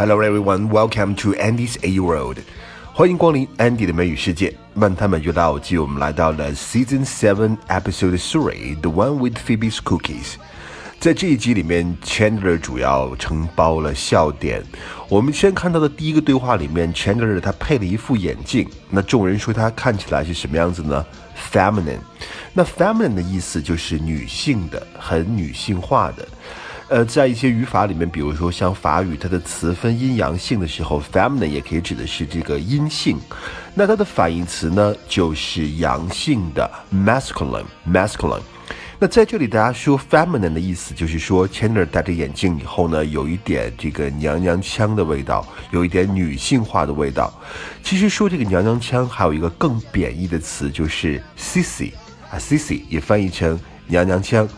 Hello everyone, welcome to Andy's A World。欢迎光临 Andy 的美语世界。漫谈美剧老友记，我们来到了 Season Seven Episode Three, The One with Phoebe's Cookies。在这一集里面，Chandler 主要承包了笑点。我们先看到的第一个对话里面，Chandler 他配了一副眼镜，那众人说他看起来是什么样子呢？Feminine。那 feminine 的意思就是女性的，很女性化的。呃，在一些语法里面，比如说像法语，它的词分阴阳性的时候，feminine 也可以指的是这个阴性。那它的反义词呢，就是阳性的 masculine，masculine。那在这里，大家说 feminine 的意思，就是说 Chandler 戴着眼镜以后呢，有一点这个娘娘腔的味道，有一点女性化的味道。其实说这个娘娘腔，还有一个更贬义的词，就是 sissy 啊，sissy 也翻译成娘娘腔。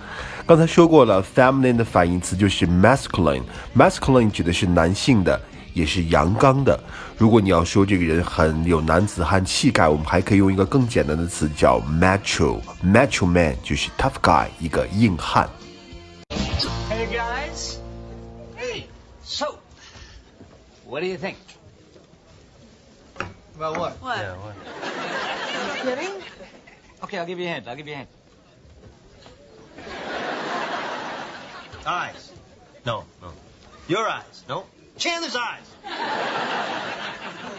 刚才说过了，feminine 的反义词就是 masculine，masculine 指的是男性的，也是阳刚的。如果你要说这个人很有男子汉气概，我们还可以用一个更简单的词叫 macho，macho man 就是 tough guy，一个硬汉。Hey guys. Hey. So, what do you think? About what? What? Yeah, what? You kidding? Okay, I'll give you a hint. I'll give you a hint. Eyes. No, no. Your eyes. No. Chandler's eyes.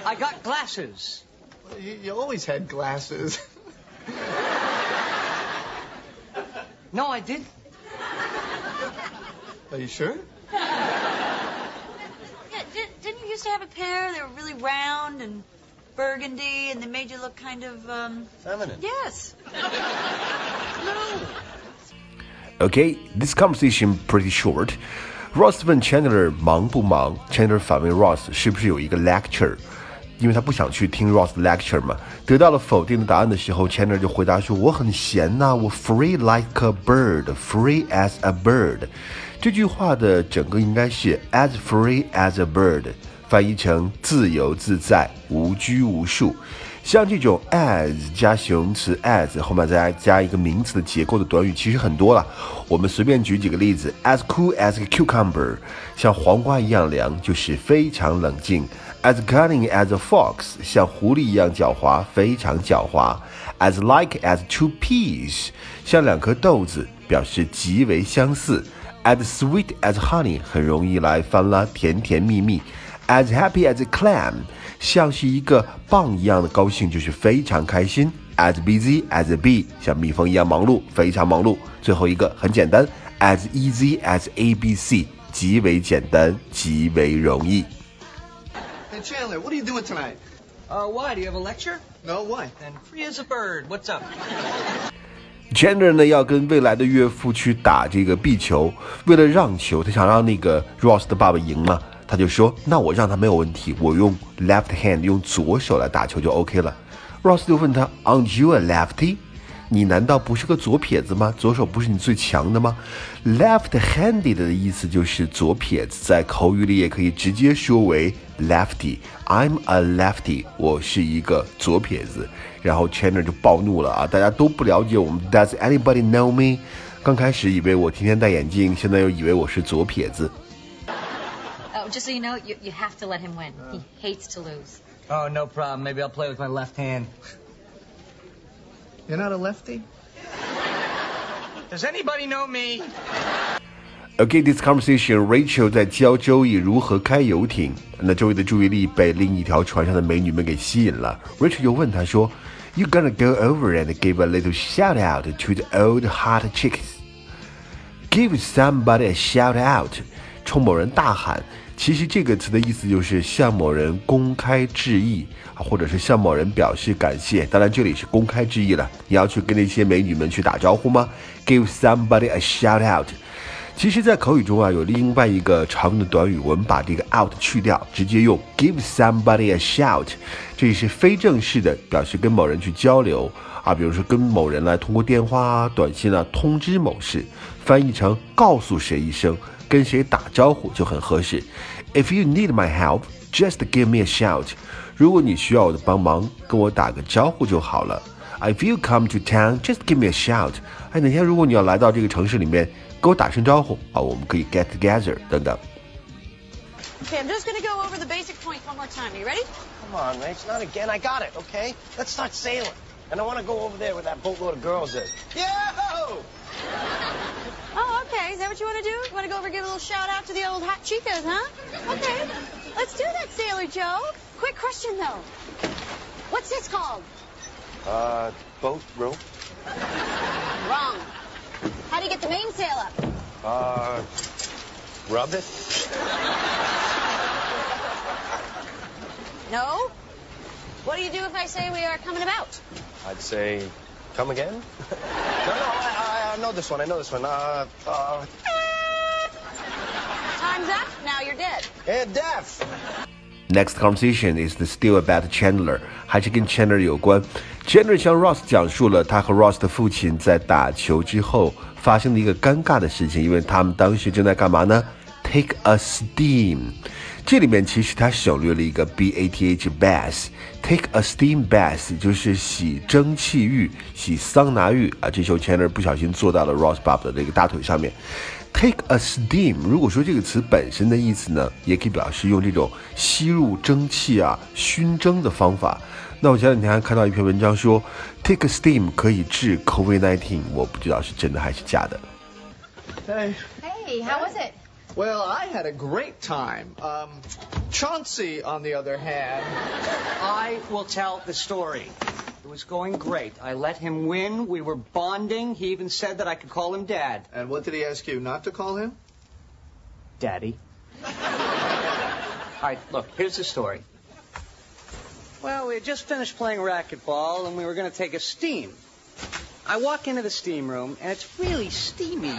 I got glasses. You, you always had glasses. No, I did. Are you sure? Yeah, did, didn't you used to have a pair? They were really round and burgundy, and they made you look kind of, um. Feminine. Yes. Okay, this conversation pretty short. Ross 问 Chandler 忙不忙，Chandler 反问 Ross 是不是有一个 lecture，因为他不想去听 Ross 的 lecture 嘛。得到了否定的答案的时候，Chandler 就回答说：“我很闲呐、我 free like a bird，free as a bird。”这句话的整个应该是 as free as a bird， 翻译成自由自在、无拘无束。像这种 as 加形容词 as 后面再加一个名词的结构的短语，其实很多了。我们随便举几个例子：as cool as a cucumber，像黄瓜一样凉，就是非常冷静；as cunning as a fox，像狐狸一样狡猾，非常狡猾；as like as two peas，像两颗豆子，表示极为相似；as sweet as honey，很容易来翻啦，甜甜蜜蜜；as happy as a clam。像是一个蚌一样的高兴，就是非常开心。As busy as a bee，像蜜蜂一样忙碌，非常忙碌。最后一个很简单，as easy as A B C，极为简单，极为容易。Hey, Chandler, what are you doing tonight? Uh, why? Do you have a lecture? No, why? And free as a bird. What's up? Chandler 呢要跟未来的岳父去打这个壁球，为了让球，他想让那个 Ross 的爸爸赢嘛，他就说：“那我让他没有问题，我用 left hand 用左手来打球就 OK 了。”Ross 就问他：“Aren't you a lefty？” 你难道不是个左撇子吗？左手不是你最强的吗？Left-handed 的意思就是左撇子，在口语里也可以直接说为 lefty。I'm a lefty，我是一个左撇子。然后 Chandler 就暴怒了啊！大家都不了解我们，Does anybody know me？刚开始以为我天天戴眼镜，现在又以为我是左撇子。Oh, just so you know, you, you have to let him win. He hates to lose. Oh, no problem. Maybe I'll play with my left hand. You're not a lefty? Does anybody know me? Okay, this conversation, Rachel 在教周易如何开游艇。那周易的注意力被另一条船上的美女们给吸引了。Rachel 就问他说：“You gonna go over and give a little shout out to the old hot chicks? Give somebody a shout out，冲某人大喊。 其实这个词的意思就是向某人公开致意，或者是向某人表示感谢。当然这里是公开致意了。你要去跟那些美女们去打招呼吗？Give somebody a shout out。其实，在口语中啊，有另外一个常用的短语，我们把这个 out 去掉，直接用 give somebody a shout，这是非正式的，表示跟某人去交流啊，比如说跟某人来通过电话啊、短信啊通知某事，翻译成告诉谁一声，跟谁打招呼就很合适。If you need my help, just give me a shout。如果你需要我的帮忙，跟我打个招呼就好了。If you come to town, just give me a shout。哎，哪天如果你要来到这个城市里面，给我打声招呼啊，我们可以 get together 等等。 Okay, I'm just gonna go over the basic points one more time. Are you ready? Come on, Rach, not again. I got it, okay? Let's start sailing. And I want to go over there where that boatload of girls is. Yo! Is that what you want to do? You want to go over and give a little shout out to the old hot chicas, huh? Okay. Let's do that, Sailor Joe. Quick question, though. What's this called? Uh, boat rope? Wrong. How do you get the mainsail up? Uh, rub it? No. What do you do if I say we are coming about? I'd say, come again? no, no, I, I, I know this one. I know this one. Uh, uh, Time's up. Now you're dead. and deaf. Next conversation is still about Chandler，还是跟 Chandler 有关。Chandler 向 Ross 讲述了他和 Ross 的父亲在打球之后发生的一个尴尬的事情，因为他们当时正在干嘛呢 ？Take a steam。这里面其实它省略了一个 b a t h bath。Take a steam bath 就是洗蒸汽浴、洗桑拿浴啊。这时候 Chandler 不小心坐到了 Ross Bob 的这个大腿上面。Take a steam，如果说这个词本身的意思呢，也可以表示用这种吸入蒸汽啊、熏蒸的方法。那我前两天还看到一篇文章说，take a steam 可以治 COVID-19，我不知道是真的还是假的。Hey. Hey, how was it? Well, I had a great time. Um, Chauncey, on the other hand, I will tell the story. It was going great. I let him win. We were bonding. He even said that I could call him Dad. and what did he ask you not to call him? Daddy. All right, look, here's the story. Well, we had just finished playing racquetball and we were going to take a steam. I walk into the steam room and it's really steamy.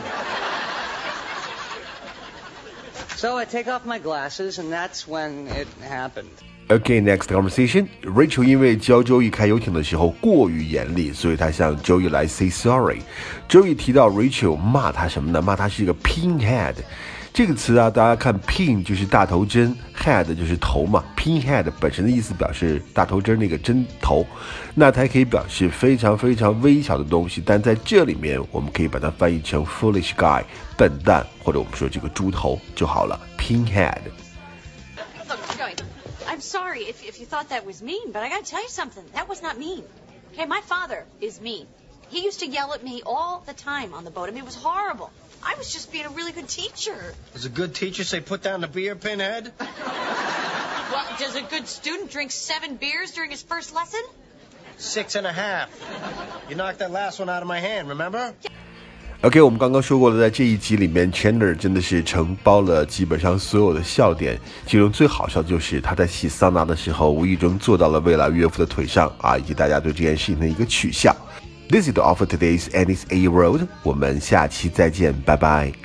So I take off my glasses and that's when it happened. Okay, next conversation. Rachel 因为教 Joey 开游艇的时候过于严厉，所以她向 Joey 来 say sorry。Joey 提到 Rachel 骂他什么呢？骂他是一个 pinhead。 这个词啊，大家看 pin 就是大头针，head 就是头嘛。pinhead 本身的意思表示大头针那个针头，那它还可以表示非常非常微小的东西，但在这里面我们可以把它翻译成 foolish guy，笨蛋，或者我们说这个猪头就好了。pinhead。Look, I'm sorry if, if you thought that was mean, but I gotta tell you something. That was not mean. Okay, my father is mean. He used to yell at me all the time on the boat. I mean, it was horrible. I was just being a really good teacher. Does a good teacher say put down the beer, pinhead? Well, does a good student drink seven beers during his first lesson? Six and a half. You knocked that last one out of my hand, remember? OK，我们刚刚说过了，在这一集里面，Chandler 真的是承包了基本上所有的笑点，其中最好笑的就是他在洗桑拿的时候，无意中坐到了未来岳父的腿上啊，以及大家对这件事情的一个取笑。This is the offer today's Annie's A Road，我们下期再见，拜拜。